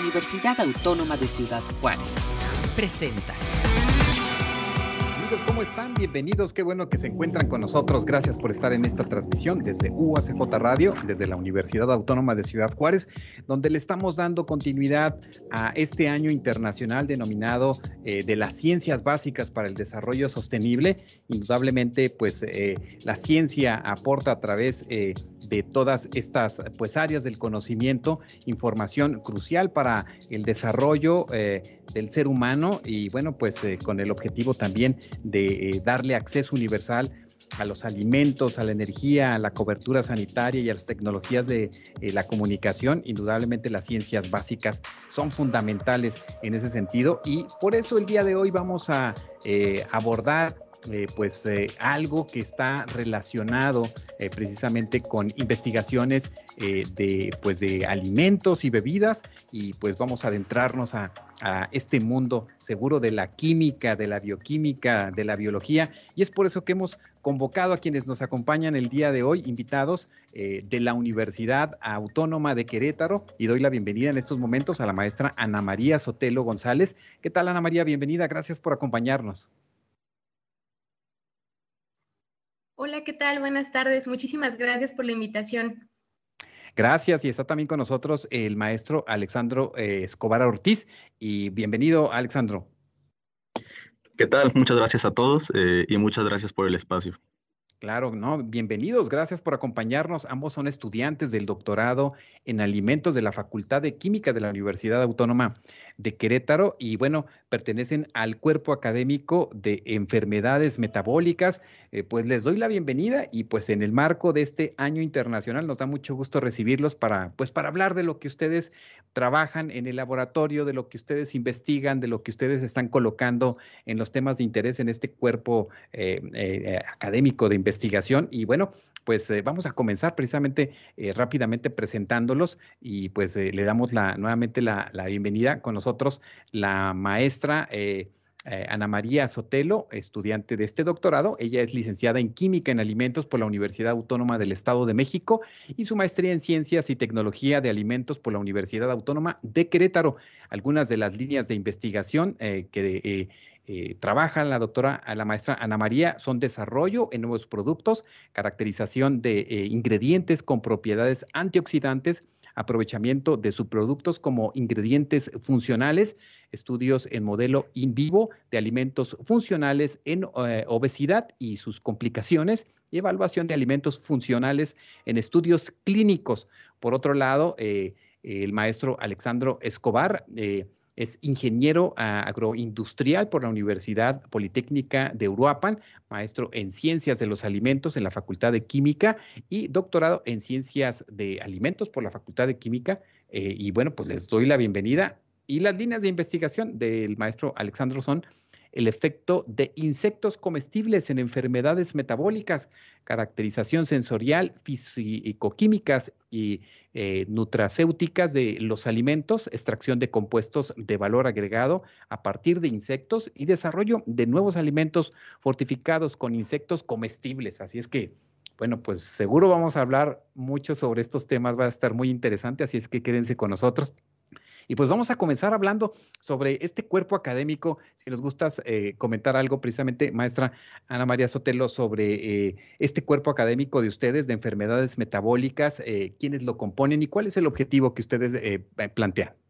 Universidad Autónoma de Ciudad Juárez. Presenta. Amigos, ¿cómo están? Bienvenidos. Qué bueno que se encuentran con nosotros. Gracias por estar en esta transmisión desde UACJ Radio, desde la Universidad Autónoma de Ciudad Juárez, donde le estamos dando continuidad a este año internacional denominado eh, de las ciencias básicas para el desarrollo sostenible. Indudablemente, pues eh, la ciencia aporta a través eh, de todas estas pues áreas del conocimiento, información crucial para el desarrollo eh, del ser humano y bueno, pues eh, con el objetivo también de eh, darle acceso universal a los alimentos, a la energía, a la cobertura sanitaria y a las tecnologías de la comunicación, indudablemente las ciencias básicas son fundamentales en ese sentido y por eso el día de hoy vamos a abordar eh, pues eh, algo que está relacionado eh, precisamente con investigaciones de pues de alimentos y bebidas y pues vamos a adentrarnos a, a, este mundo seguro de la química, de la bioquímica, de la biología y es por eso que hemos convocado a quienes nos acompañan el día de hoy, invitados de la Universidad Autónoma de Querétaro y doy la bienvenida en estos momentos a la maestra Ana María Sotelo González. ¿Qué tal Ana María? Bienvenida, gracias por acompañarnos. Hola, ¿qué tal? Buenas tardes. Muchísimas gracias por la invitación. Gracias y está también con nosotros el maestro Alexandro eh, Escobar Ortiz y bienvenido Alexandro. ¿Qué tal? Muchas gracias a todos eh, y muchas gracias por el espacio. Claro, no, bienvenidos, gracias por acompañarnos. Ambos son estudiantes del doctorado en alimentos de la Facultad de Química de la Universidad Autónoma de Querétaro y bueno, pertenecen al cuerpo académico de enfermedades metabólicas. Eh, pues les doy la bienvenida y pues en el marco de este año internacional nos da mucho gusto recibirlos para pues para hablar de lo que ustedes trabajan en el laboratorio, de lo que ustedes investigan, de lo que ustedes están colocando en los temas de interés en este cuerpo eh, eh, académico de investigación. Y bueno, pues vamos a comenzar precisamente rápidamente presentándolos y pues le damos la, nuevamente la, la bienvenida con nosotros la maestra eh, eh, Ana María Sotelo, estudiante de este doctorado. Ella es licenciada en Química en Alimentos por la Universidad Autónoma del Estado de México y su maestría en Ciencias y Tecnología de Alimentos por la Universidad Autónoma de Querétaro. Algunas de las líneas de investigación eh, que trabaja la doctora, la maestra Ana María, son desarrollo en nuevos productos, caracterización de eh, ingredientes con propiedades antioxidantes, aprovechamiento de subproductos como ingredientes funcionales, estudios en modelo in vivo de alimentos funcionales en eh, obesidad y sus complicaciones, y evaluación de alimentos funcionales en estudios clínicos. Por otro lado, el maestro Alexandro Escobar, es ingeniero ah, agroindustrial por la Universidad Politécnica de Uruapan, maestro en ciencias de los alimentos en la Facultad de Química y doctorado en ciencias de alimentos por la Facultad de Química. Eh, y bueno, pues les doy la bienvenida. Y las líneas de investigación del maestro Alexandro son el efecto de insectos comestibles en enfermedades metabólicas, caracterización sensorial, físico-químicas y eh, nutracéuticas de los alimentos, extracción de compuestos de valor agregado a partir de insectos y desarrollo de nuevos alimentos fortificados con insectos comestibles. Así es que, bueno, pues seguro vamos a hablar mucho sobre estos temas, va a estar muy interesante, así es que quédense con nosotros. Y pues vamos a comenzar hablando sobre este cuerpo académico. Si nos gustas eh, comentar algo precisamente, maestra Ana María Sotelo, sobre eh, este cuerpo académico de ustedes de enfermedades metabólicas, eh, quiénes lo componen y cuál es el objetivo que ustedes plantean.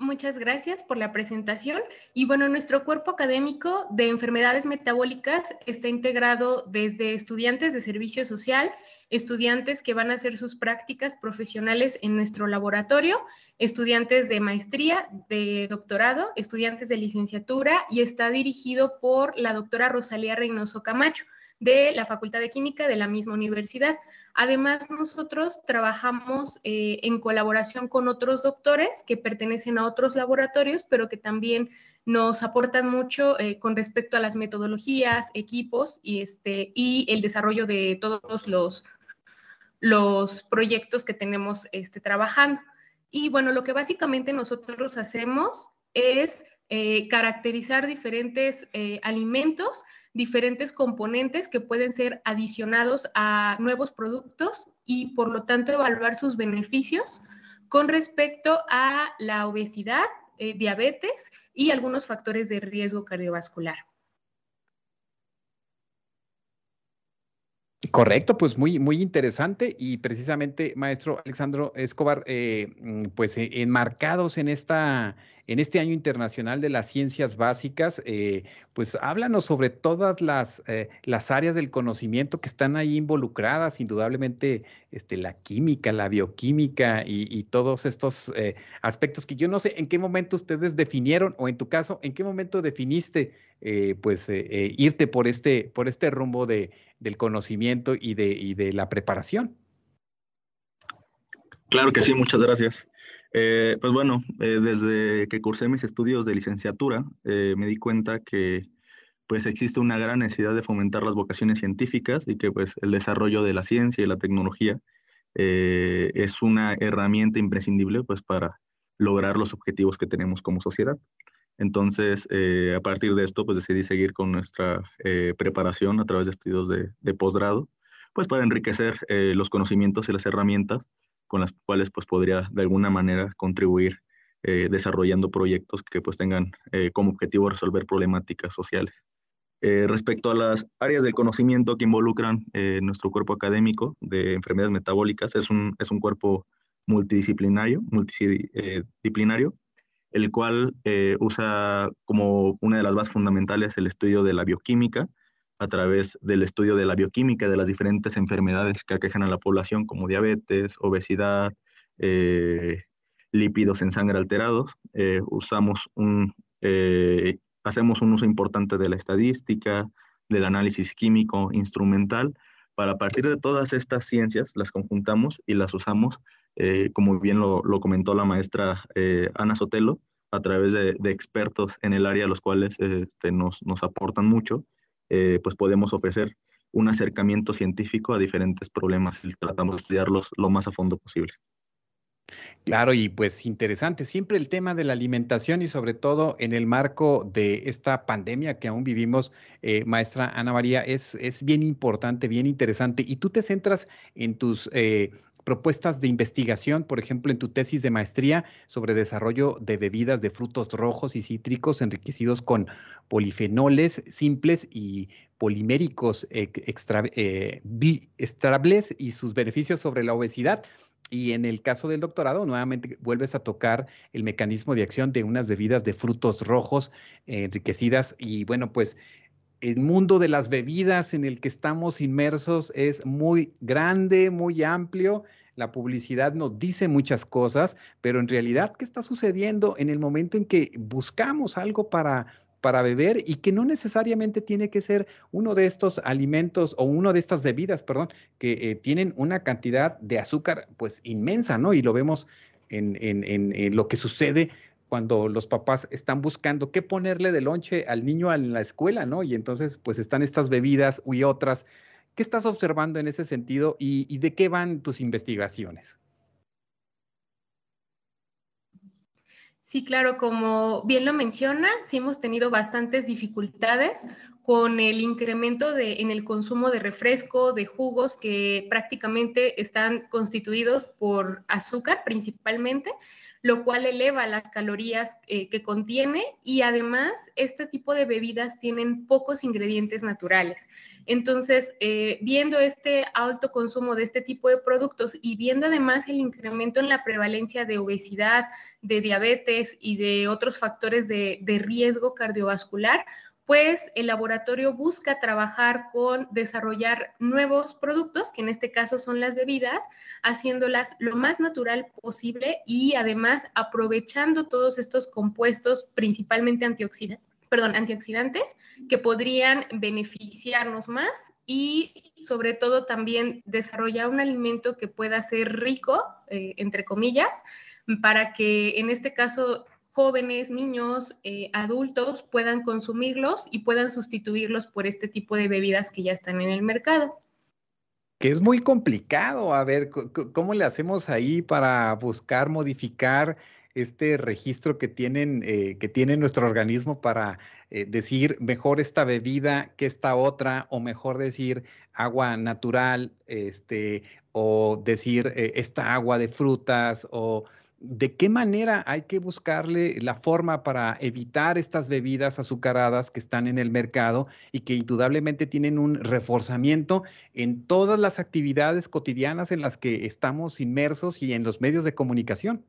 Muchas gracias por la presentación. Y bueno, nuestro cuerpo académico de enfermedades metabólicas está integrado desde estudiantes de servicio social, estudiantes que van a hacer sus prácticas profesionales en nuestro laboratorio, estudiantes de maestría, de doctorado, estudiantes de licenciatura y está dirigido por la doctora Rosalía Reynoso Camacho de la Facultad de Química de la misma universidad. Además, nosotros trabajamos eh, en colaboración con otros doctores que pertenecen a otros laboratorios, pero que también nos aportan mucho eh, con respecto a las metodologías, equipos y, este, y el desarrollo de todos los, los proyectos que tenemos este, trabajando. Y bueno, lo que básicamente nosotros hacemos es eh, caracterizar diferentes alimentos diferentes componentes que pueden ser adicionados a nuevos productos y por lo tanto evaluar sus beneficios con respecto a la obesidad, eh, diabetes y algunos factores de riesgo cardiovascular. Correcto, pues muy, muy interesante y precisamente, maestro Alexandro Escobar, eh, mm, pues eh, enmarcados en esta, en este año internacional de las ciencias básicas, eh, pues háblanos sobre todas las, eh, las áreas del conocimiento que están ahí involucradas, indudablemente este, la química, la bioquímica y, todos estos eh, aspectos que yo no sé en qué momento ustedes definieron o en tu caso, en qué momento definiste pues irte por este, por este rumbo de, del conocimiento y de, y de la preparación. Claro que sí, muchas gracias. Eh, pues bueno, eh, desde que cursé mis estudios de licenciatura, eh, me di cuenta que pues existe una gran necesidad de fomentar las vocaciones científicas y que pues el desarrollo de la ciencia y la tecnología es una herramienta imprescindible pues para lograr los objetivos que tenemos como sociedad. Entonces, a partir de esto, pues decidí seguir con nuestra preparación a través de estudios de, de posgrado, pues para enriquecer los conocimientos y las herramientas con las cuales pues podría de alguna manera contribuir eh, desarrollando proyectos que pues tengan eh, como objetivo resolver problemáticas sociales. Eh, respecto a las áreas de conocimiento que involucran nuestro cuerpo académico de enfermedades metabólicas, es un, es un cuerpo multidisciplinario, multidisciplinario, el cual usa como una de las bases fundamentales el estudio de la bioquímica, a través del estudio de la bioquímica de las diferentes enfermedades que aquejan a la población, como diabetes, obesidad, eh, lípidos en sangre alterados. Eh, usamos un, eh, hacemos un uso importante de la estadística, del análisis químico instrumental, para a partir de todas estas ciencias las conjuntamos y las usamos, como bien lo, comentó la maestra Ana Sotelo, a través de, expertos en el área, los cuales este, nos, nos aportan mucho eh, pues podemos ofrecer un acercamiento científico a diferentes problemas y tratamos de estudiarlos lo más a fondo posible. Claro, y pues interesante, siempre el tema de la alimentación y sobre todo en el marco de esta pandemia que aún vivimos, eh, maestra Ana María, es, es bien importante, bien interesante. Y tú te centras en tus eh, propuestas de investigación, por ejemplo, en tu tesis de maestría sobre desarrollo de bebidas de frutos rojos y cítricos enriquecidos con polifenoles simples y poliméricos extra, eh, y sus beneficios sobre la obesidad. Y en el caso del doctorado, nuevamente vuelves a tocar el mecanismo de acción de unas bebidas de frutos rojos enriquecidas. Y bueno, pues el mundo de las bebidas en el que estamos inmersos es muy grande, muy amplio. La publicidad nos dice muchas cosas, pero en realidad, ¿qué está sucediendo en el momento en que buscamos algo para, para beber y que no necesariamente tiene que ser uno de estos alimentos o uno de estas bebidas, perdón, que eh, tienen una cantidad de azúcar pues inmensa, ¿no? Y lo vemos en, en, en lo que sucede cuando los papás están buscando qué ponerle de lonche al niño en la escuela, ¿no? Y entonces, pues están estas bebidas y otras. ¿Qué estás observando en ese sentido y, de qué van tus investigaciones? Sí, claro, como bien lo menciona, sí hemos tenido bastantes dificultades con el incremento de, en el consumo de refresco, de jugos que prácticamente están constituidos por azúcar principalmente, lo cual eleva las calorías eh, que contiene y además este tipo de bebidas tienen pocos ingredientes naturales. Entonces, eh, viendo este alto consumo de este tipo de productos y viendo además el incremento en la prevalencia de obesidad, de diabetes y de otros factores de riesgo cardiovascular, pues el laboratorio busca trabajar con desarrollar nuevos productos, que en este caso son las bebidas, haciéndolas lo más natural posible y además aprovechando todos estos compuestos, principalmente antioxidantes, perdón, antioxidantes, que podrían beneficiarnos más y sobre todo también desarrollar un alimento que pueda ser rico, eh, entre comillas, para que en este caso jóvenes, niños, eh, adultos puedan consumirlos y puedan sustituirlos por este tipo de bebidas que ya están en el mercado. Que es muy complicado, a ver, ¿cómo le hacemos ahí para buscar, modificar este registro que tienen, eh, que tiene nuestro organismo para eh, decir mejor esta bebida que esta otra, o mejor decir agua natural, este, o decir esta agua de frutas, o de qué manera hay que buscarle la forma para evitar estas bebidas azucaradas que están en el mercado y que indudablemente tienen un reforzamiento en todas las actividades cotidianas en las que estamos inmersos y en los medios de comunicación.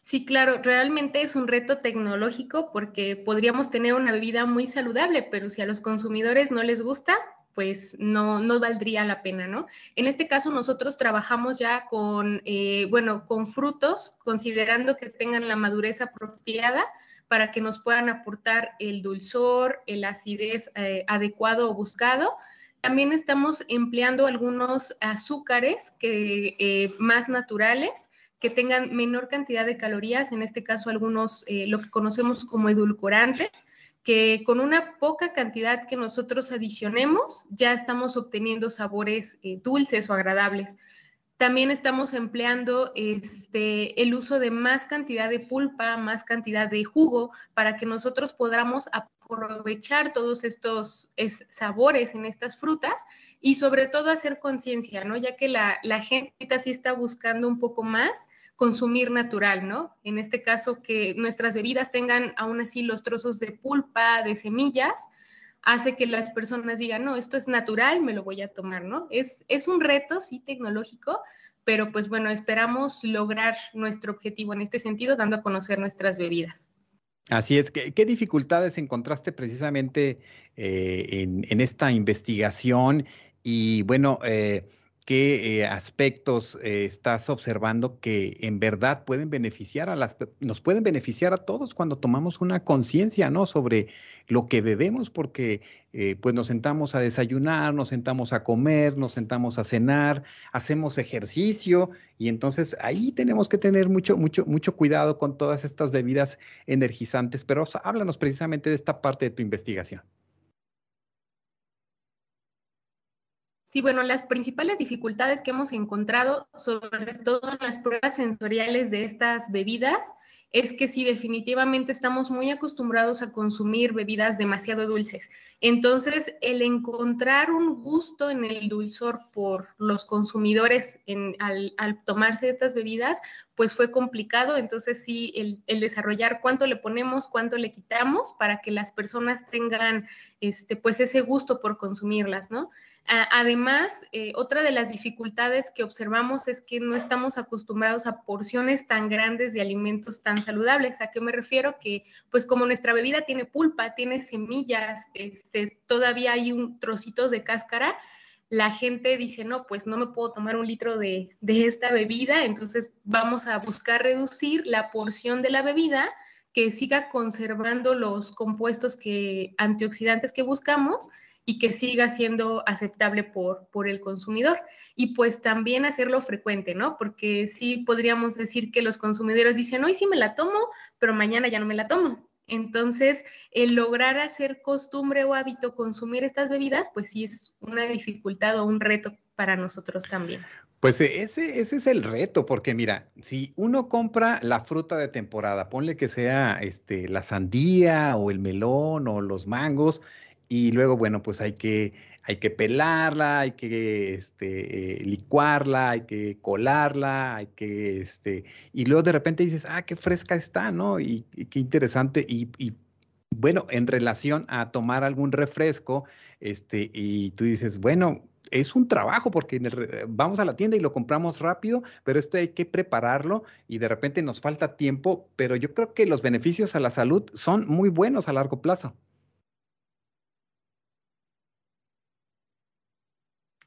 Sí, claro, realmente es un reto tecnológico porque podríamos tener una bebida muy saludable, pero si a los consumidores no les gusta, pues no, no valdría la pena, ¿no? En este caso nosotros trabajamos ya con, eh, bueno, con frutos, considerando que tengan la madurez apropiada para que nos puedan aportar el dulzor, el acidez eh, adecuado o buscado. También estamos empleando algunos azúcares que, eh, más naturales que tengan menor cantidad de calorías, en este caso algunos, lo que conocemos como edulcorantes, que con una poca cantidad que nosotros adicionemos ya estamos obteniendo sabores eh, dulces o agradables. También estamos empleando este, el uso de más cantidad de pulpa, más cantidad de jugo, para que nosotros podamos aprovechar todos estos sabores en estas frutas y sobre todo hacer conciencia, ¿no? Ya que la, la gente sí está buscando un poco más consumir natural, ¿no? En este caso, que nuestras bebidas tengan aún así los trozos de pulpa, de semillas, hace que las personas digan, no, esto es natural, me lo voy a tomar, ¿no? Es, es un reto, sí, tecnológico, pero pues bueno, esperamos lograr nuestro objetivo en este sentido, dando a conocer nuestras bebidas. Así es, ¿qué, dificultades encontraste precisamente eh, en, en, esta investigación? Y bueno, eh, qué eh, aspectos eh, estás observando que en verdad pueden beneficiar a las, nos pueden beneficiar a todos cuando tomamos una conciencia, ¿no? Sobre lo que bebemos, porque eh, pues nos sentamos a desayunar, nos sentamos a comer, nos sentamos a cenar, hacemos ejercicio y entonces ahí tenemos que tener mucho, mucho, mucho cuidado con todas estas bebidas energizantes. Pero háblanos precisamente de esta parte de tu investigación. Sí, bueno, las principales dificultades que hemos encontrado, sobre todo en las pruebas sensoriales de estas bebidas, es que sí, definitivamente estamos muy acostumbrados a consumir bebidas demasiado dulces. Entonces, el encontrar un gusto en el dulzor por los consumidores al, tomarse estas bebidas, pues fue complicado. Entonces, sí, el, desarrollar cuánto le ponemos, cuánto le quitamos para que las personas tengan este, pues ese gusto por consumirlas, ¿no? Además, eh, otra de las dificultades que observamos es que no estamos acostumbrados a porciones tan grandes de alimentos tan saludables. ¿A qué me refiero? Que pues como nuestra bebida tiene pulpa, tiene semillas, este, todavía hay un trocitos de cáscara, la gente dice, no, pues no me puedo tomar un litro de, de esta bebida, entonces vamos a buscar reducir la porción de la bebida que siga conservando los compuestos que, antioxidantes que buscamos y que siga siendo aceptable por, por el consumidor. Y pues también hacerlo frecuente, ¿no? Porque sí podríamos decir que los consumidores dicen, hoy sí me la tomo, pero mañana ya no me la tomo. Entonces, el lograr hacer costumbre o hábito consumir estas bebidas, pues sí es una dificultad o un reto para nosotros también. Pues e, ese, ese es el reto, porque mira, si uno compra la fruta de temporada, ponle que sea este, la sandía o el melón o los mangos, y luego, bueno, pues hay que, hay que pelarla, hay que este, eh, licuarla, hay que colarla, hay que, este, y luego de repente dices, ah, qué fresca está, ¿no? Y, qué interesante. Y, bueno, en relación a tomar algún refresco, este, y tú dices, bueno, es un trabajo porque vamos a la tienda y lo compramos rápido, pero esto hay que prepararlo y de repente nos falta tiempo, pero yo creo que los beneficios a la salud son muy buenos a largo plazo.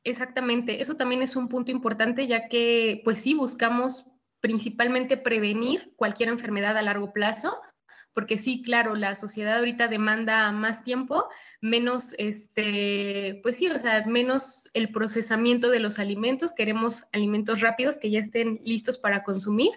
Exactamente, eso también es un punto importante ya que pues sí buscamos principalmente prevenir cualquier enfermedad a largo plazo, porque sí, claro, la sociedad ahorita demanda más tiempo, menos este, pues sí, o sea, menos el procesamiento de los alimentos, queremos alimentos rápidos que ya estén listos para consumir,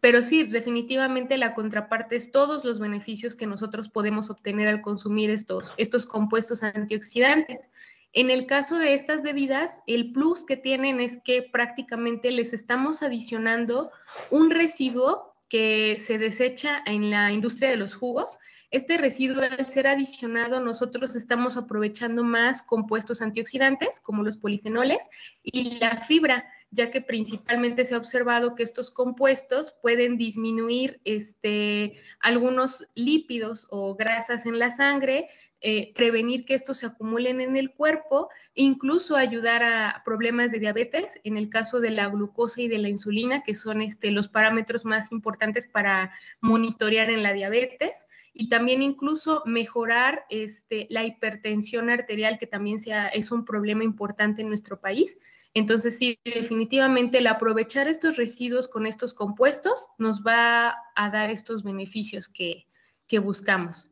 pero sí, definitivamente la contraparte es todos los beneficios que nosotros podemos obtener al consumir estos, estos compuestos antioxidantes. En el caso de estas bebidas, el plus que tienen es que prácticamente les estamos adicionando un residuo que se desecha en la industria de los jugos. Este residuo, al ser adicionado, nosotros estamos aprovechando más compuestos antioxidantes, como los polifenoles, y la fibra, ya que principalmente se ha observado que estos compuestos pueden disminuir este, algunos lípidos o grasas en la sangre, eh, prevenir que estos se acumulen en el cuerpo, incluso ayudar a problemas de diabetes, en el caso de la glucosa y de la insulina, que son este, los parámetros más importantes para monitorear en la diabetes, y también incluso mejorar este, la hipertensión arterial, que también es un problema importante en nuestro país. Entonces, sí, definitivamente el aprovechar estos residuos con estos compuestos nos va a dar estos beneficios que buscamos.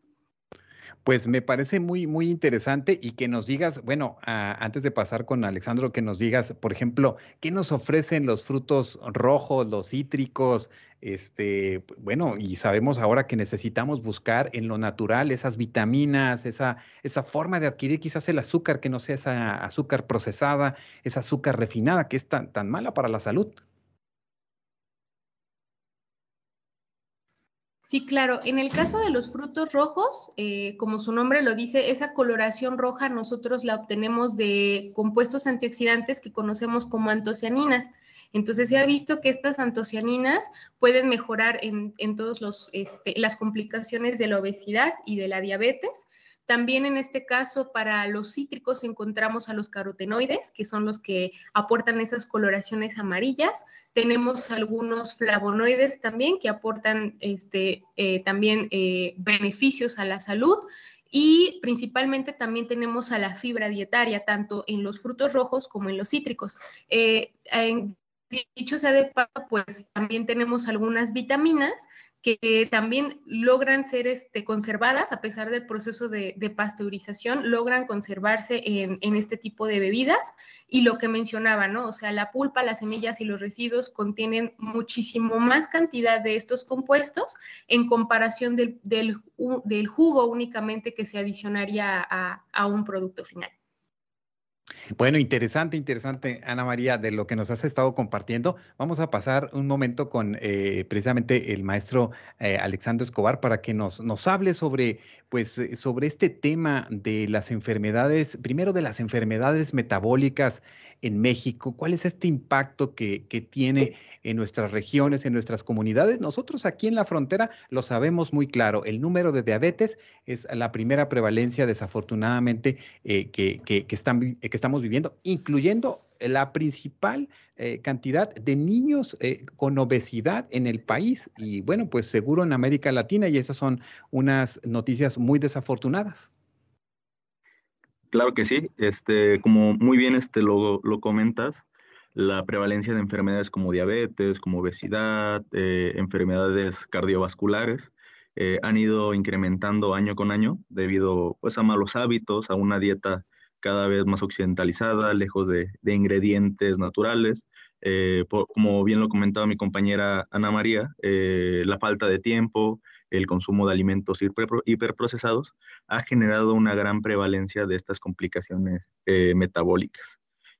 Pues me parece muy, muy interesante y que nos digas, bueno, antes de pasar con Alexandro, que nos digas, por ejemplo, ¿qué nos ofrecen los frutos rojos, los cítricos? Este, bueno, y sabemos ahora que necesitamos buscar en lo natural esas vitaminas, esa, esa forma de adquirir quizás el azúcar, que no sea esa azúcar procesada, esa azúcar refinada, que es tan, tan mala para la salud. Sí, claro. En el caso de los frutos rojos, eh, como su nombre lo dice, esa coloración roja nosotros la obtenemos de compuestos antioxidantes que conocemos como antocianinas. Entonces se ha visto que estas antocianinas pueden mejorar en, todas este, las complicaciones de la obesidad y de la diabetes. También en este caso para los cítricos encontramos a los carotenoides, que son los que aportan esas coloraciones amarillas. Tenemos algunos flavonoides también que aportan este, eh, también eh, beneficios a la salud. Y principalmente también tenemos a la fibra dietaria, tanto en los frutos rojos como en los cítricos. Eh, dicho sea de paso, pues también tenemos algunas vitaminas que también logran ser este, conservadas a pesar del proceso de, pasteurización, logran conservarse en, este tipo de bebidas. Y lo que mencionaba, ¿no? O sea, la pulpa, las semillas y los residuos contienen muchísimo más cantidad de estos compuestos en comparación del, jugo únicamente que se adicionaría a un producto final. Bueno, interesante, interesante, Ana María, de lo que nos has estado compartiendo. Vamos a pasar un momento con eh, precisamente el maestro eh, Alexandro Escobar para que nos, nos hable sobre, pues, eh, sobre este tema de las enfermedades, primero de las enfermedades metabólicas en México. ¿Cuál es este impacto que, que tiene en nuestras regiones, en nuestras comunidades? Nosotros aquí en la frontera lo sabemos muy claro. El número de diabetes es la primera prevalencia, desafortunadamente, que, que, que, que estamos viviendo, incluyendo la principal eh, cantidad de niños eh, con obesidad en el país y bueno, pues seguro en América Latina y esas son unas noticias muy desafortunadas. Claro que sí, este, como muy bien este, lo, lo comentas, la prevalencia de enfermedades como diabetes, como obesidad, eh, enfermedades cardiovasculares, han ido incrementando año con año debido pues, a malos hábitos, a una dieta cada vez más occidentalizada, lejos de, ingredientes naturales. Eh, como bien lo comentaba mi compañera Ana María, eh, la falta de tiempo, el consumo de alimentos hiperprocesados ha generado una gran prevalencia de estas complicaciones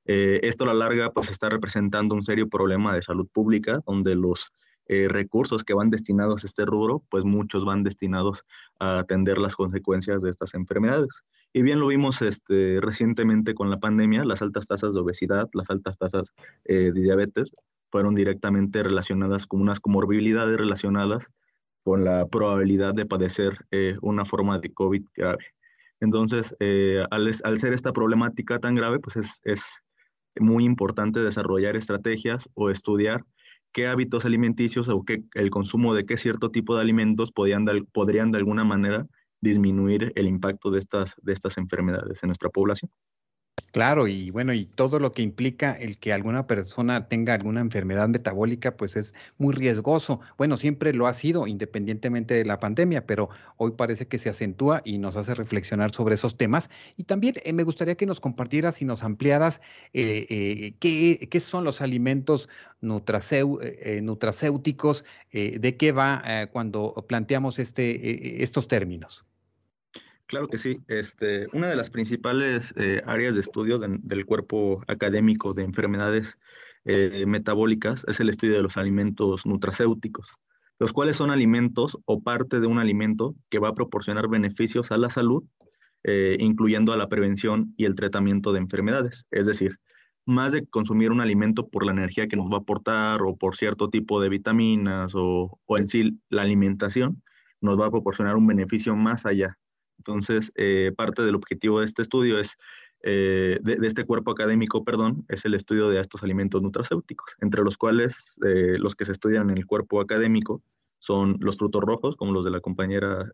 eh, esto a la larga pues está representando un serio problema de salud pública donde los recursos que van destinados a este rubro, pues muchos van destinados a atender las consecuencias de estas enfermedades. Y bien lo vimos este, recientemente con la pandemia, las altas tasas de obesidad, las altas tasas eh, de diabetes fueron directamente relacionadas con unas comorbilidades relacionadas con la probabilidad de padecer eh, una forma de COVID grave. Entonces, eh, al, al, ser esta problemática tan grave, pues es, es muy importante desarrollar estrategias o estudiar qué hábitos alimenticios o qué, el consumo de qué cierto tipo de alimentos podrían de alguna manera disminuir el impacto de estas, de estas enfermedades en nuestra población. Claro, y bueno, y todo lo que implica el que alguna persona tenga alguna enfermedad metabólica, pues es muy riesgoso. Bueno, siempre lo ha sido, independientemente de la pandemia, pero hoy parece que se acentúa y nos hace reflexionar sobre esos temas. Y también eh, me gustaría que nos compartieras y nos ampliaras eh, eh, qué, qué, son los alimentos nutracéuticos, de qué va cuando planteamos este, estos términos. Claro que sí. Este, una de las principales eh, áreas de estudio del cuerpo académico de enfermedades eh, metabólicas es el estudio de los alimentos nutracéuticos, los cuales son alimentos o parte de un alimento que va a proporcionar beneficios a la salud, eh, incluyendo a la prevención y el tratamiento de enfermedades. Es decir, más de consumir un alimento por la energía que nos va a aportar o por cierto tipo de vitaminas o, o en sí la alimentación, nos va a proporcionar un beneficio más allá. Entonces, eh, parte del objetivo de este estudio es, eh, de, este cuerpo académico, perdón, es el estudio de estos alimentos nutracéuticos, entre los cuales eh, los que se estudian en el cuerpo académico son los frutos rojos, como los de la compañera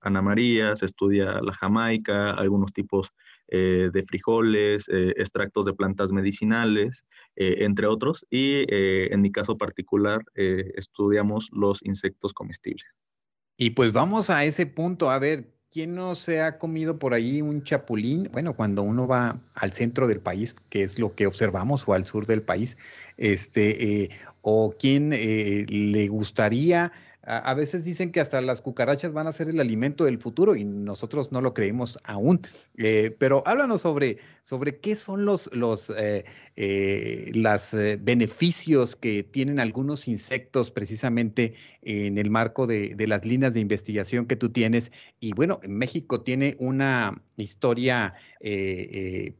Ana María, se estudia la jamaica, algunos tipos de frijoles, extractos de plantas medicinales, entre otros, y en mi caso particular estudiamos los insectos comestibles. Y pues vamos a ese punto, a ver, ¿quién no se ha comido por ahí un chapulín? Bueno, cuando uno va al centro del país, que es lo que observamos, o al sur del país, este, eh, o quién eh, le gustaría a, veces dicen que hasta las cucarachas van a ser el alimento del futuro y nosotros no lo creemos aún. Eh, pero háblanos sobre, sobre qué son los, los eh, eh, beneficios que tienen algunos insectos precisamente en el marco de, las líneas de investigación que tú tienes. Y bueno, México tiene una historia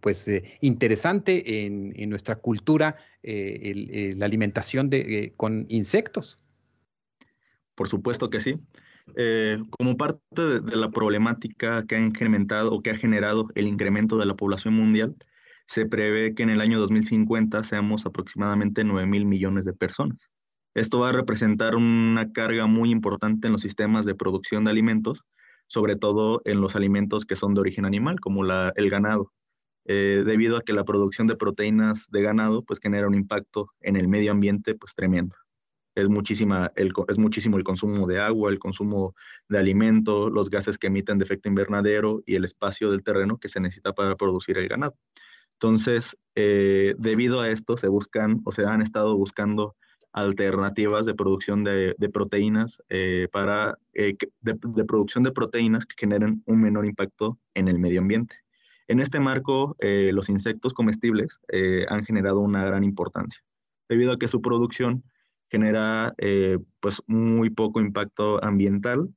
pues interesante en, nuestra cultura, la alimentación de, con insectos. Por supuesto que sí. Eh, como parte de, la problemática que ha incrementado o que ha generado el incremento de la población mundial, se prevé que en el año 2050 seamos aproximadamente 9 mil millones de personas. Esto va a representar una carga muy importante en los sistemas de producción de alimentos, sobre todo en los alimentos que son de origen animal, como el ganado, eh, debido a que la producción de proteínas de ganado pues genera un impacto en el medio ambiente pues tremendo es, muchísima es muchísimo el consumo de agua, el consumo de alimento, los gases que emiten de efecto invernadero y el espacio del terreno que se necesita para producir el ganado. Entonces, eh, debido a esto, se buscan o se han estado buscando alternativas de producción de, proteínas eh, para eh, de, producción de proteínas que generen un menor impacto en el medio ambiente. En este marco, los insectos comestibles han generado una gran importancia, debido a que su producción genera eh, pues muy poco impacto ambiental,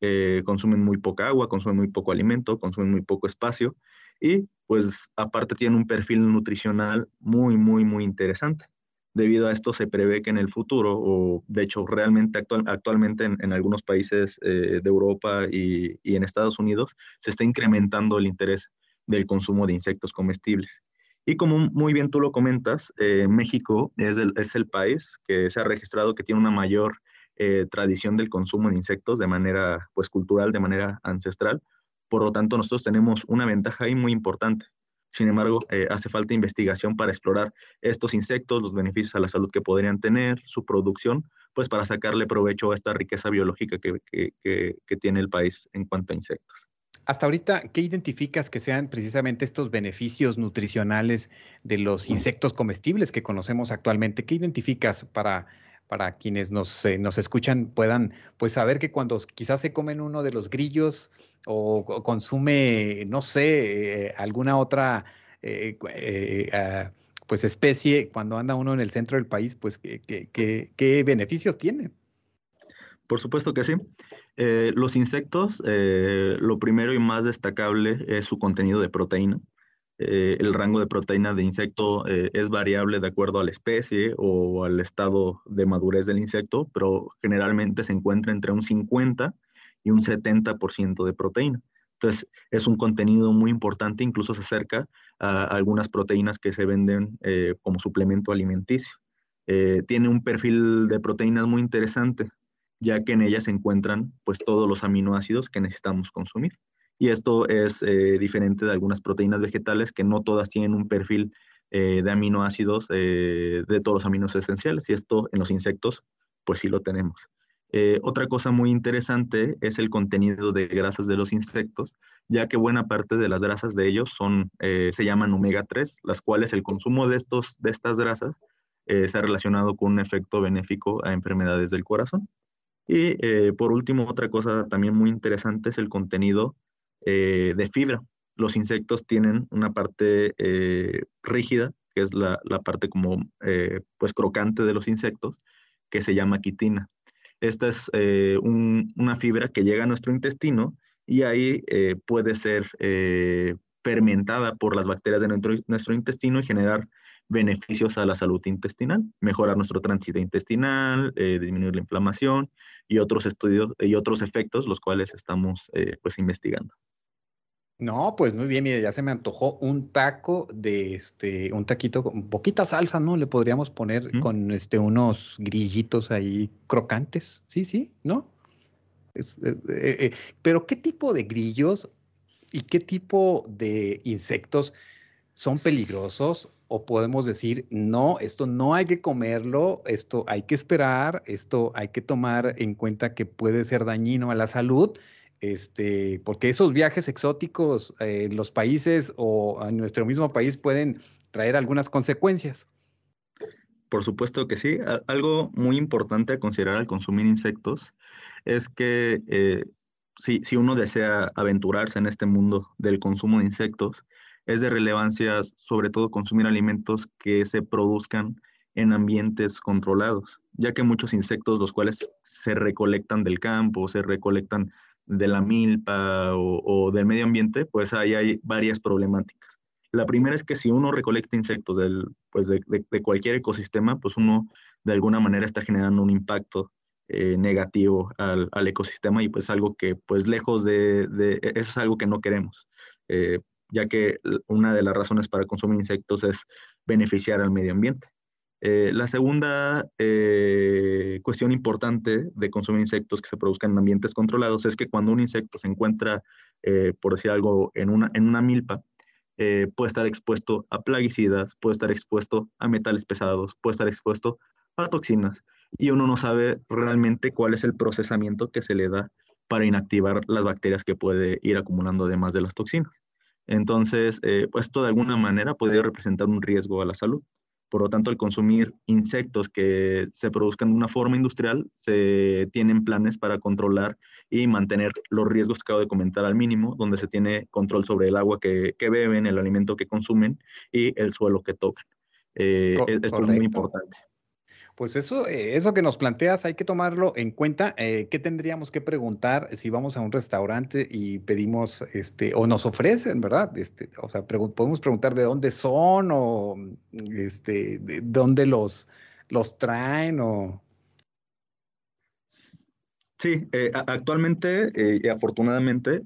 eh, consumen muy poca agua, consumen muy poco alimento, consumen muy poco espacio y pues aparte tienen un perfil nutricional muy, muy, muy interesante. Debido a esto se prevé que en el futuro, o de hecho realmente actualmente en, algunos países eh, de Europa y, y en Estados Unidos, se está incrementando el interés del consumo de insectos comestibles. Y como muy bien tú lo comentas, eh, México es el, país que se ha registrado que tiene una mayor eh, tradición del consumo de insectos de manera pues, cultural, de manera ancestral. Por lo tanto, nosotros tenemos una ventaja ahí muy importante. Sin embargo, eh, hace falta investigación para explorar estos insectos, los beneficios a la salud que podrían tener, su producción, pues para sacarle provecho a esta riqueza biológica que tiene el país en cuanto a insectos. Hasta ahorita, ¿qué identificas que sean precisamente estos beneficios nutricionales de los insectos comestibles que conocemos actualmente? ¿Qué identificas para, para quienes nos, eh, nos escuchan puedan pues saber que cuando quizás se comen uno de los grillos o, consume, no sé, eh, alguna otra eh, ah, pues especie, cuando anda uno en el centro del país, pues qué beneficios tiene? Por supuesto que sí. Eh, los insectos, eh, lo primero y más destacable es su contenido de proteína. Eh, el rango de proteína de insecto es variable de acuerdo a la especie o al estado de madurez del insecto, pero generalmente se encuentra entre un 50 y un 70% de proteína. Entonces, es un contenido muy importante, incluso se acerca a algunas proteínas que se venden como suplemento alimenticio. tiene un perfil de proteínas muy interesante ya que en ellas se encuentran pues todos los aminoácidos que necesitamos consumir. Y esto es eh, diferente de algunas proteínas vegetales que no todas tienen un perfil eh, de aminoácidos eh, de todos los aminos esenciales y esto en los insectos pues sí lo tenemos. otra cosa muy interesante es el contenido de grasas de los insectos, ya que buena parte de las grasas de ellos son, se llaman omega 3, las cuales el consumo de, estos, de estas grasas se ha relacionado con un efecto benéfico a enfermedades del corazón. Y eh, por último, otra cosa también muy interesante es el contenido eh, de fibra. Los insectos tienen una parte eh, rígida, que es la, parte como pues crocante de los insectos, que se llama quitina. Esta es una fibra que llega a nuestro intestino y ahí puede ser fermentada por las bacterias de nuestro, intestino y generar beneficios a la salud intestinal, mejorar nuestro tránsito intestinal, eh, disminuir la inflamación y otros estudios y otros efectos los cuales estamos eh, pues investigando. No, pues muy bien, mire, ya se me antojó un taco de este, un taquito con poquita salsa, ¿no? Le podríamos poner con este unos grillitos ahí crocantes, sí, sí, ¿no? Eh, pero ¿qué tipo de grillos y qué tipo de insectos son peligrosos o podemos decir, no, esto no hay que comerlo, esto hay que esperar, esto hay que tomar en cuenta que puede ser dañino a la salud, este, porque esos viajes exóticos eh, en los países o en nuestro mismo país pueden traer algunas consecuencias. Por supuesto que sí. Algo muy importante a considerar al consumir insectos es que eh, si, si uno desea aventurarse en este mundo del consumo de insectos, es de relevancia sobre todo consumir alimentos que se produzcan en ambientes controlados, ya que muchos insectos, los cuales se recolectan del campo, se recolectan de la milpa o, del medio ambiente, pues ahí hay varias problemáticas. La primera es que si uno recolecta insectos del, pues de, cualquier ecosistema, pues uno de alguna manera está generando un impacto eh, negativo al, ecosistema y pues algo que pues lejos de, eso es algo que no queremos. Eh, ya que una de las razones para consumir insectos es beneficiar al medio ambiente. Eh, la segunda eh, cuestión importante de consumir insectos que se produzcan en ambientes controlados es que cuando un insecto se encuentra, eh, por decir algo, en una, en una milpa, puede estar expuesto a plaguicidas, puede estar expuesto a metales pesados, puede estar expuesto a toxinas y uno no sabe realmente cuál es el procesamiento que se le da para inactivar las bacterias que puede ir acumulando además de las toxinas. Entonces, eh, pues esto de alguna manera puede representar un riesgo a la salud. Por lo tanto, al consumir insectos que se produzcan de una forma industrial, se tienen planes para controlar y mantener los riesgos que acabo de comentar al mínimo, donde se tiene control sobre el agua que, beben, el alimento que consumen y el suelo que tocan. Eh, esto es muy importante. Pues eso, eh, eso que nos planteas hay que tomarlo en cuenta. Eh, ¿Qué tendríamos que preguntar si vamos a un restaurante y pedimos, este, o nos ofrecen, verdad? Este, o sea, podemos preguntar de dónde son o, este, de dónde los, los traen o. Sí, eh, actualmente y afortunadamente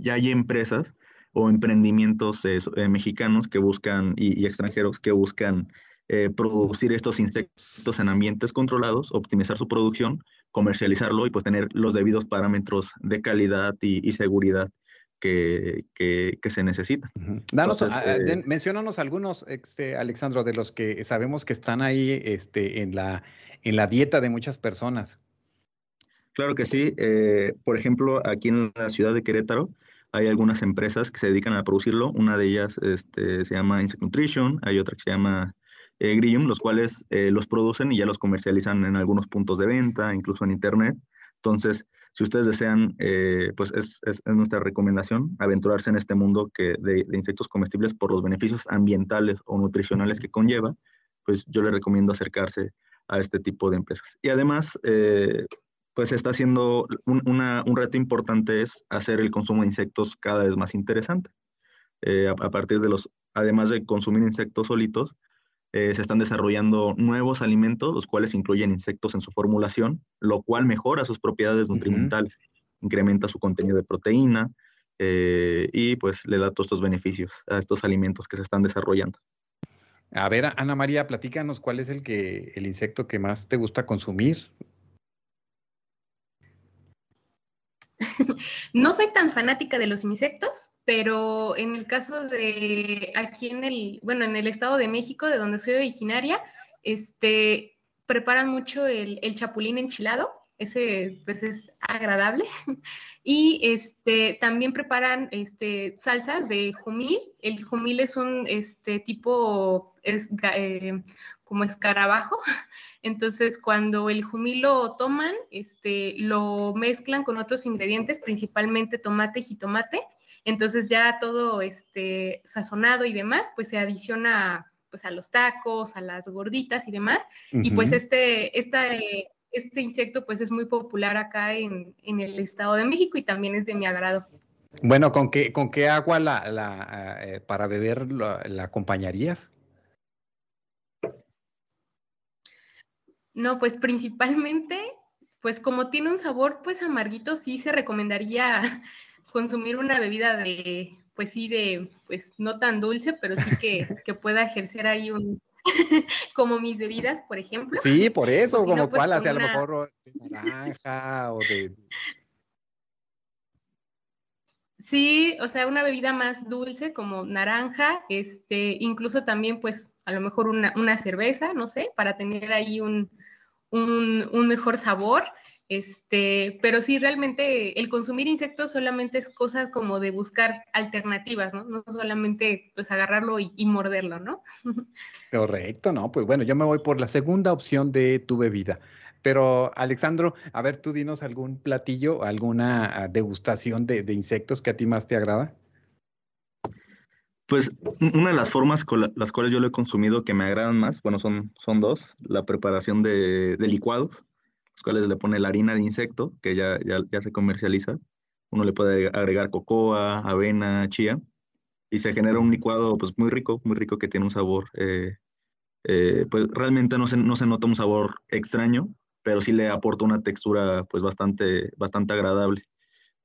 ya hay empresas o emprendimientos mexicanos que buscan y extranjeros que buscan eh, producir estos insectos en ambientes controlados, optimizar su producción, comercializarlo y pues tener los debidos parámetros de calidad y, seguridad que, se necesitan. Danos, eh, menciónanos algunos, este, Alexandro, de los que sabemos que están ahí este, en, la, en la dieta de muchas personas. Claro que sí. Eh, por ejemplo, aquí en la ciudad de Querétaro hay algunas empresas que se dedican a producirlo. Una de ellas este, se llama Insect Nutrition, hay otra que se llama eh, Grillium, los cuales eh, los producen y ya los comercializan en algunos puntos de venta, incluso en Internet. Entonces, si ustedes desean, eh, pues es, nuestra recomendación aventurarse en este mundo que de, insectos comestibles por los beneficios ambientales o nutricionales que conlleva, pues yo les recomiendo acercarse a este tipo de empresas. Y además, pues está haciendo un, reto importante es hacer el consumo de insectos cada vez más interesante. a, partir de los, además de consumir insectos solitos, eh, se están desarrollando nuevos alimentos, los cuales incluyen insectos en su formulación, lo cual mejora sus propiedades nutrimentales, incrementa su contenido de proteína eh, y pues le da todos estos beneficios a estos alimentos que se están desarrollando. A ver, Ana María, platícanos cuál es el que el insecto que más te gusta consumir. no soy tan fanática de los insectos, pero en el caso de aquí en el, bueno, en el Estado de México, de donde soy originaria, este, preparan mucho el, chapulín enchilado, ese pues es agradable. Y este, también preparan este, salsas de jumil. El jumil es un este, tipo, es, eh, como escarabajo. Entonces, cuando el jumil lo toman, este, lo mezclan con otros ingredientes, principalmente tomate y jitomate, Entonces ya todo este sazonado y demás, pues se adiciona pues a los tacos, a las gorditas y demás. Y pues este, esta, este insecto pues es muy popular acá en, el Estado de México y también es de mi agrado. Bueno, ¿con qué, con qué agua la, eh, para beber la, acompañarías? No, pues principalmente, pues como tiene un sabor pues amarguito, sí se recomendaría consumir una bebida de, pues sí, de, pues no tan dulce, pero sí que, que pueda ejercer ahí un, como mis bebidas, por ejemplo. Sí, por eso, como pues, cuál, hacia a lo mejor de naranja o de... Sí, o sea, una bebida más dulce como naranja, este, incluso también pues a lo mejor una, una cerveza, no sé, para tener ahí un, un, un mejor sabor. Este, pero sí, realmente el consumir insectos solamente es cosa como de buscar alternativas, ¿no? No solamente pues agarrarlo y, morderlo, ¿no? Correcto, ¿no? Pues bueno, yo me voy por la segunda opción de tu bebida. Pero, Alexandro, a ver, tú dinos algún platillo, alguna ah, degustación de, insectos que a ti más te agrada. Pues una de las formas con las cuales yo lo he consumido que me agradan más, bueno, son, son dos, la preparación de, de licuados los cuales le pone la harina de insecto, que ya, ya, se comercializa. Uno le puede agregar cocoa, avena, chía, y se genera un licuado pues muy rico, muy rico que tiene un sabor, eh, eh, pues realmente no se, no se nota un sabor extraño, pero sí le aporta una textura pues bastante, bastante agradable.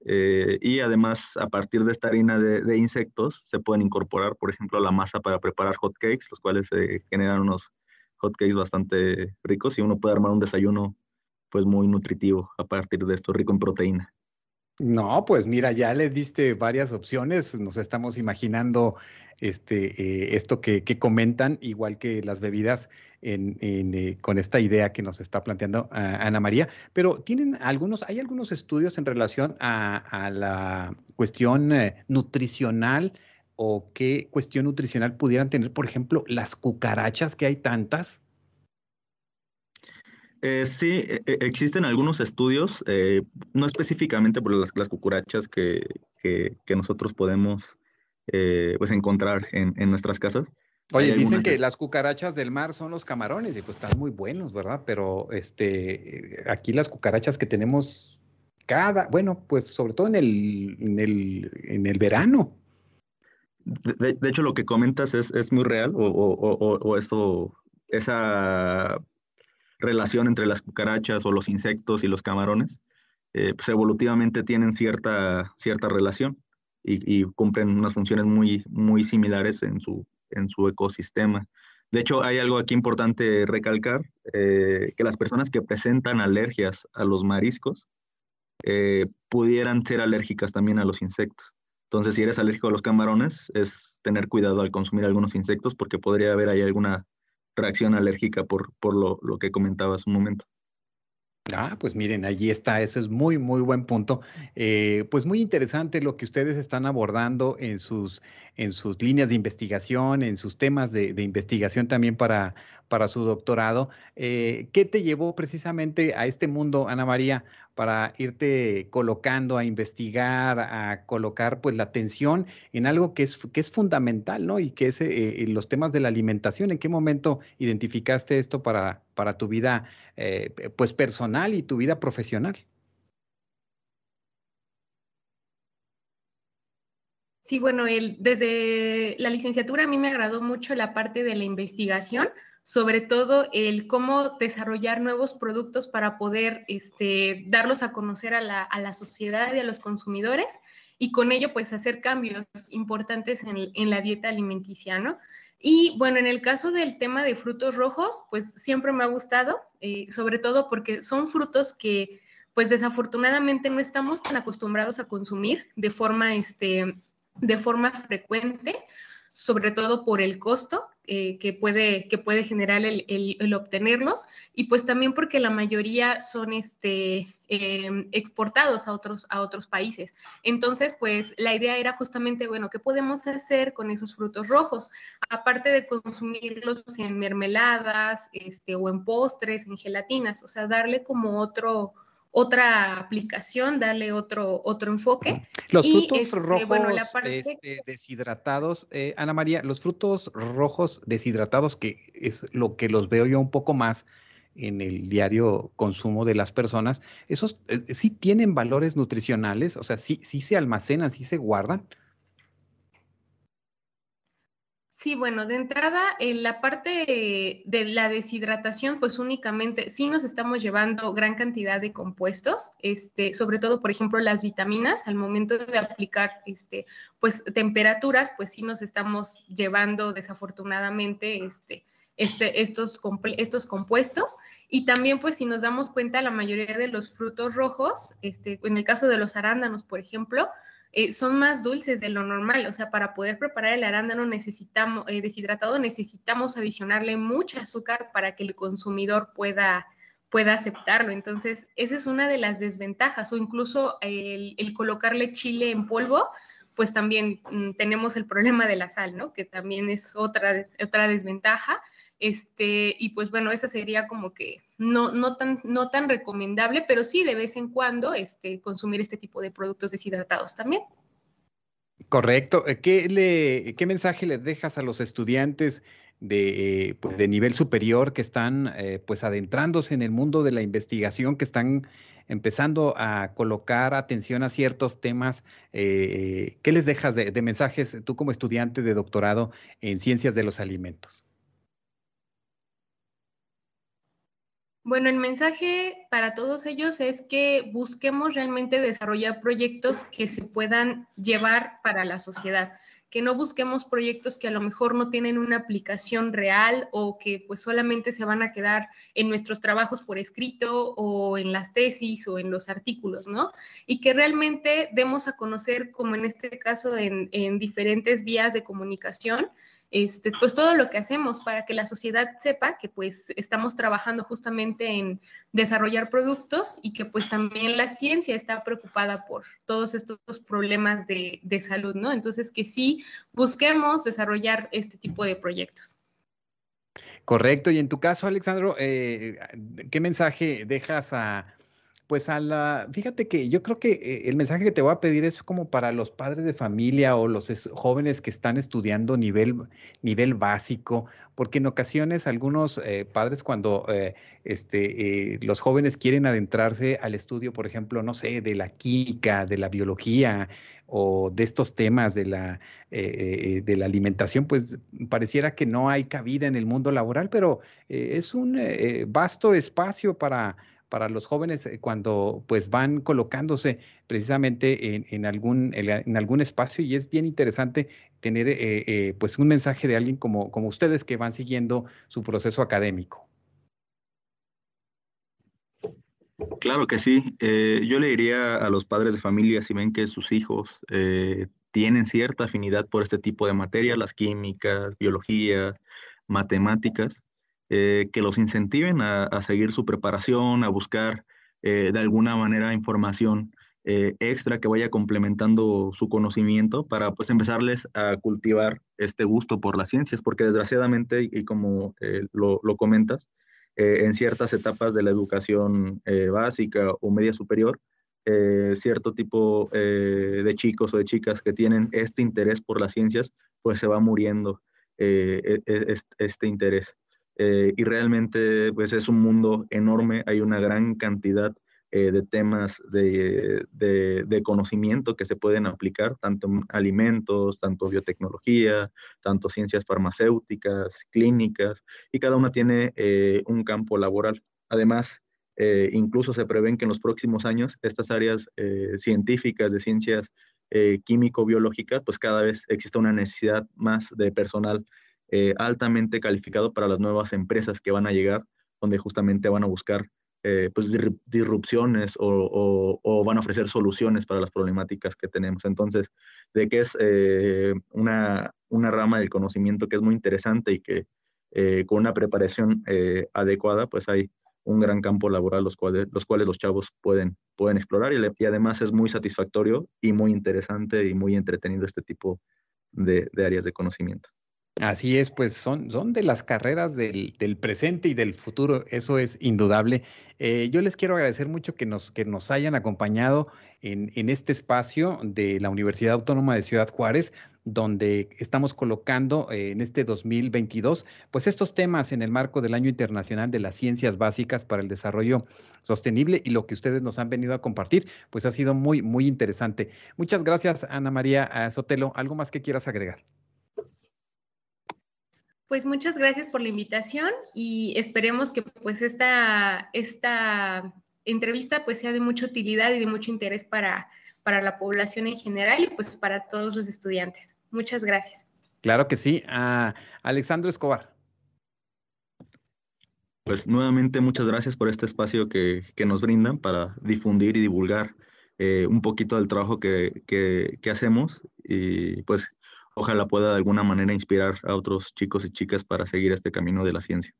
Eh, y además, a partir de esta harina de, insectos, se pueden incorporar, por ejemplo, la masa para preparar hot cakes, los cuales se generan unos hot cakes bastante ricos y uno puede armar un desayuno pues muy nutritivo a partir de esto, rico en proteína. No, pues mira, ya les diste varias opciones, nos estamos imaginando este, eh, esto que, comentan, igual que las bebidas en, eh, con esta idea que nos está planteando ah, Ana María, pero tienen algunos, hay algunos estudios en relación a, la cuestión eh, nutricional o qué cuestión nutricional pudieran tener, por ejemplo, las cucarachas que hay tantas. Eh, sí, e, e, existen algunos estudios, eh, no específicamente por las, las cucarachas que, nosotros podemos eh, pues encontrar en, nuestras casas. Oye, dicen que las cucarachas del mar son los camarones y pues están muy buenos, ¿verdad? Pero este, aquí las cucarachas que tenemos cada, bueno, pues sobre todo en el, en el, en el verano. De, hecho, lo que comentas es, es muy real o, o, o esto, esa relación entre las cucarachas o los insectos y los camarones, eh, pues evolutivamente tienen cierta, cierta relación y, cumplen unas funciones muy, muy similares en su, en su ecosistema. De hecho, hay algo aquí importante recalcar, eh, que las personas que presentan alergias a los mariscos eh, pudieran ser alérgicas también a los insectos. Entonces, si eres alérgico a los camarones, es tener cuidado al consumir algunos insectos porque podría haber ahí alguna reacción alérgica por, por lo, lo que comentaba hace un momento. Ah, pues miren, allí está, ese es muy, muy buen punto. Eh, pues muy interesante lo que ustedes están abordando en sus, en sus líneas de investigación, en sus temas de, investigación también para, para su doctorado. Eh, ¿Qué te llevó precisamente a este mundo, Ana María, para irte colocando a investigar, a colocar pues la atención en algo que es, que es fundamental, ¿no? Y que es eh, los temas de la alimentación. ¿En qué momento identificaste esto para, para tu vida eh, pues personal y tu vida profesional? Sí, bueno, el, desde la licenciatura a mí me agradó mucho la parte de la investigación sobre todo el cómo desarrollar nuevos productos para poder este, darlos a conocer a la, sociedad y a los consumidores y con ello pues hacer cambios importantes en, la dieta alimenticia, ¿no? Y bueno, en el caso del tema de frutos rojos, pues siempre me ha gustado, eh, sobre todo porque son frutos que pues desafortunadamente no estamos tan acostumbrados a consumir de forma, este, de forma frecuente sobre todo por el costo eh, que, puede, que puede generar el, obtenerlos y pues también porque la mayoría son este, em, exportados a otros, a otros países. Entonces, pues la idea era justamente, bueno, ¿qué podemos hacer con esos frutos rojos? Aparte de consumirlos en mermeladas este, o en postres, en gelatinas, o sea, darle como otro otra aplicación, darle otro, otro enfoque. Los frutos este, rojos este, deshidratados, eh, Ana María, los frutos rojos deshidratados, que es lo que los veo yo un poco más en el diario consumo de las personas, ¿esos eh, sí tienen valores nutricionales? O sea, sí, sí se almacenan, sí se guardan. Sí, bueno, de entrada, en la parte de la deshidratación, pues únicamente sí nos estamos llevando gran cantidad de compuestos, este, sobre todo, por ejemplo, las vitaminas, al momento de aplicar, este, pues temperaturas, pues sí nos estamos llevando desafortunadamente, este, este, estos, estos compuestos. Y también, pues, si nos damos cuenta, la mayoría de los frutos rojos, este, en el caso de los arándanos, por ejemplo, eh, son más dulces de lo normal. O sea, para poder preparar el arándano necesitamos, eh, deshidratado, necesitamos adicionarle mucho azúcar para que el consumidor pueda, pueda aceptarlo. Entonces, esa es una de las desventajas. O incluso el, colocarle chile en polvo, pues también mm, tenemos el problema de la sal, ¿no? Que también es otra, otra desventaja. Este, y pues bueno, esa sería como que no, no, tan, no tan recomendable, pero sí de vez en cuando este, consumir este tipo de productos deshidratados también. Correcto. Eh, ¿Qué, mensaje le dejas a los estudiantes de, eh, pues nivel superior que están eh, pues adentrándose en el mundo de la investigación, que están empezando a colocar atención a ciertos temas? ¿Qué les dejas de mensajes tú como estudiante de doctorado en ciencias de los alimentos? Bueno, el mensaje para todos ellos es que busquemos realmente desarrollar proyectos que se puedan llevar para la sociedad, que no busquemos proyectos que a lo mejor no tienen una aplicación real o que pues solamente se van a quedar en nuestros trabajos por escrito o en las tesis o en los artículos, ¿no? Y que realmente demos a conocer, como en este caso, en, en diferentes vías de comunicación, este, pues todo lo que hacemos para que la sociedad sepa que pues estamos trabajando justamente en desarrollar productos y que pues también la ciencia está preocupada por todos estos problemas de, salud, ¿no? Entonces que sí busquemos desarrollar este tipo de proyectos. Correcto. Y en tu caso, Alexandro, eh, ¿qué mensaje dejas a, pues a la, fíjate que yo creo que eh, el mensaje que te voy a pedir es como para los padres de familia o los jóvenes que están estudiando nivel, nivel básico, porque en ocasiones algunos eh, padres cuando eh, este, los jóvenes quieren adentrarse al estudio, por ejemplo, no sé, de la química, de la biología o de estos temas de la, de la alimentación, pues pareciera que no hay cabida en el mundo laboral, pero es un vasto espacio para para los jóvenes eh, cuando pues van colocándose precisamente en, algún, en algún espacio y es bien interesante tener eh, eh, pues un mensaje de alguien como, como ustedes que van siguiendo su proceso académico. Claro que sí. yo le diría a los padres de familia si ven que sus hijos tienen cierta afinidad por este tipo de materias, las químicas, biologías, matemáticas, eh, que los incentiven a, seguir su preparación, a buscar eh, de alguna manera información eh, extra que vaya complementando su conocimiento para pues empezarles a cultivar este gusto por las ciencias, porque desgraciadamente, y, como lo, comentas, en ciertas etapas de la educación básica o media superior, cierto tipo de chicos o de chicas que tienen este interés por las ciencias, pues se va muriendo e, e, este interés. Eh, y realmente pues es un mundo enorme, hay una gran cantidad eh, de temas de, de, conocimiento que se pueden aplicar, tanto en alimentos, tanto biotecnología, tanto ciencias farmacéuticas, clínicas, y cada una tiene eh, un campo laboral. Además, incluso se prevén que en los próximos años estas áreas científicas de ciencias químico-biológicas, pues cada vez exista una necesidad más de personal eh, altamente calificado para las nuevas empresas que van a llegar, donde justamente van a buscar eh, pues, disrupciones o, van a ofrecer soluciones para las problemáticas que tenemos. Entonces, de que es eh, una, rama del conocimiento que es muy interesante y que con una preparación adecuada, pues hay un gran campo laboral los cuales los, cuales los chavos pueden, pueden explorar y además es muy satisfactorio y muy interesante y muy entretenido este tipo de áreas de conocimiento. Así es, pues son, son de las carreras del, del presente y del futuro, eso es indudable. Eh, yo les quiero agradecer mucho que nos, que nos hayan acompañado en, en este espacio de la Universidad Autónoma de Ciudad Juárez donde estamos colocando eh, en este 2022, pues estos temas en el marco del Año Internacional de las Ciencias Básicas para el Desarrollo Sostenible y lo que ustedes nos han venido a compartir, pues ha sido muy, muy interesante. Muchas gracias, Ana María Sotelo. ¿Algo más que quieras agregar? Pues muchas gracias por la invitación y esperemos que pues esta, esta entrevista pues sea de mucha utilidad y de mucho interés para, para la población en general y pues para todos los estudiantes. Muchas gracias. Claro que sí. a Alexandro Escobar. Pues nuevamente muchas gracias por este espacio que, nos brindan para difundir y divulgar eh, un poquito del trabajo que, que, hacemos y pues ojalá pueda de alguna manera inspirar a otros chicos y chicas para seguir este camino de la ciencia.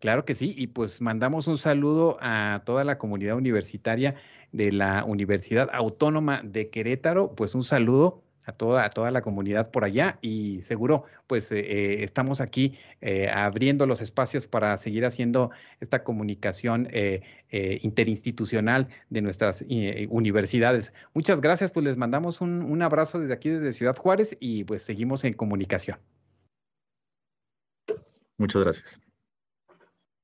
Claro que sí, y pues mandamos un saludo a toda la comunidad universitaria de la Universidad Autónoma de Querétaro, pues un saludo a toda, a toda la comunidad por allá y seguro pues eh, eh, estamos aquí eh, abriendo los espacios para seguir haciendo esta comunicación interinstitucional de nuestras universidades. Muchas gracias, pues les mandamos un, un abrazo desde aquí, desde Ciudad Juárez y pues seguimos en comunicación. Muchas gracias.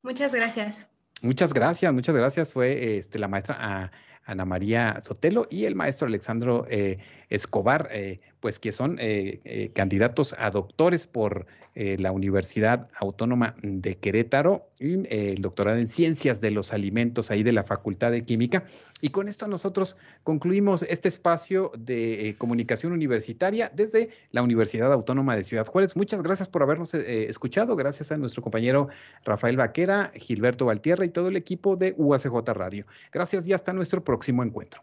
Muchas gracias. Muchas gracias, muchas gracias. Fue este, la maestra ah, Ana María Sotelo y el maestro Alexandro eh, Escobar, eh, pues que son eh, candidatos a doctores por la Universidad Autónoma de Querétaro el doctorado en Ciencias de los Alimentos ahí de la Facultad de Química. Y con esto nosotros concluimos este espacio de comunicación universitaria desde la Universidad Autónoma de Ciudad Juárez. Muchas gracias por habernos escuchado. Gracias a nuestro compañero Rafael Vaquera, Gilberto Valtierra y todo el equipo de UACJ Radio. Gracias y hasta nuestro próximo encuentro.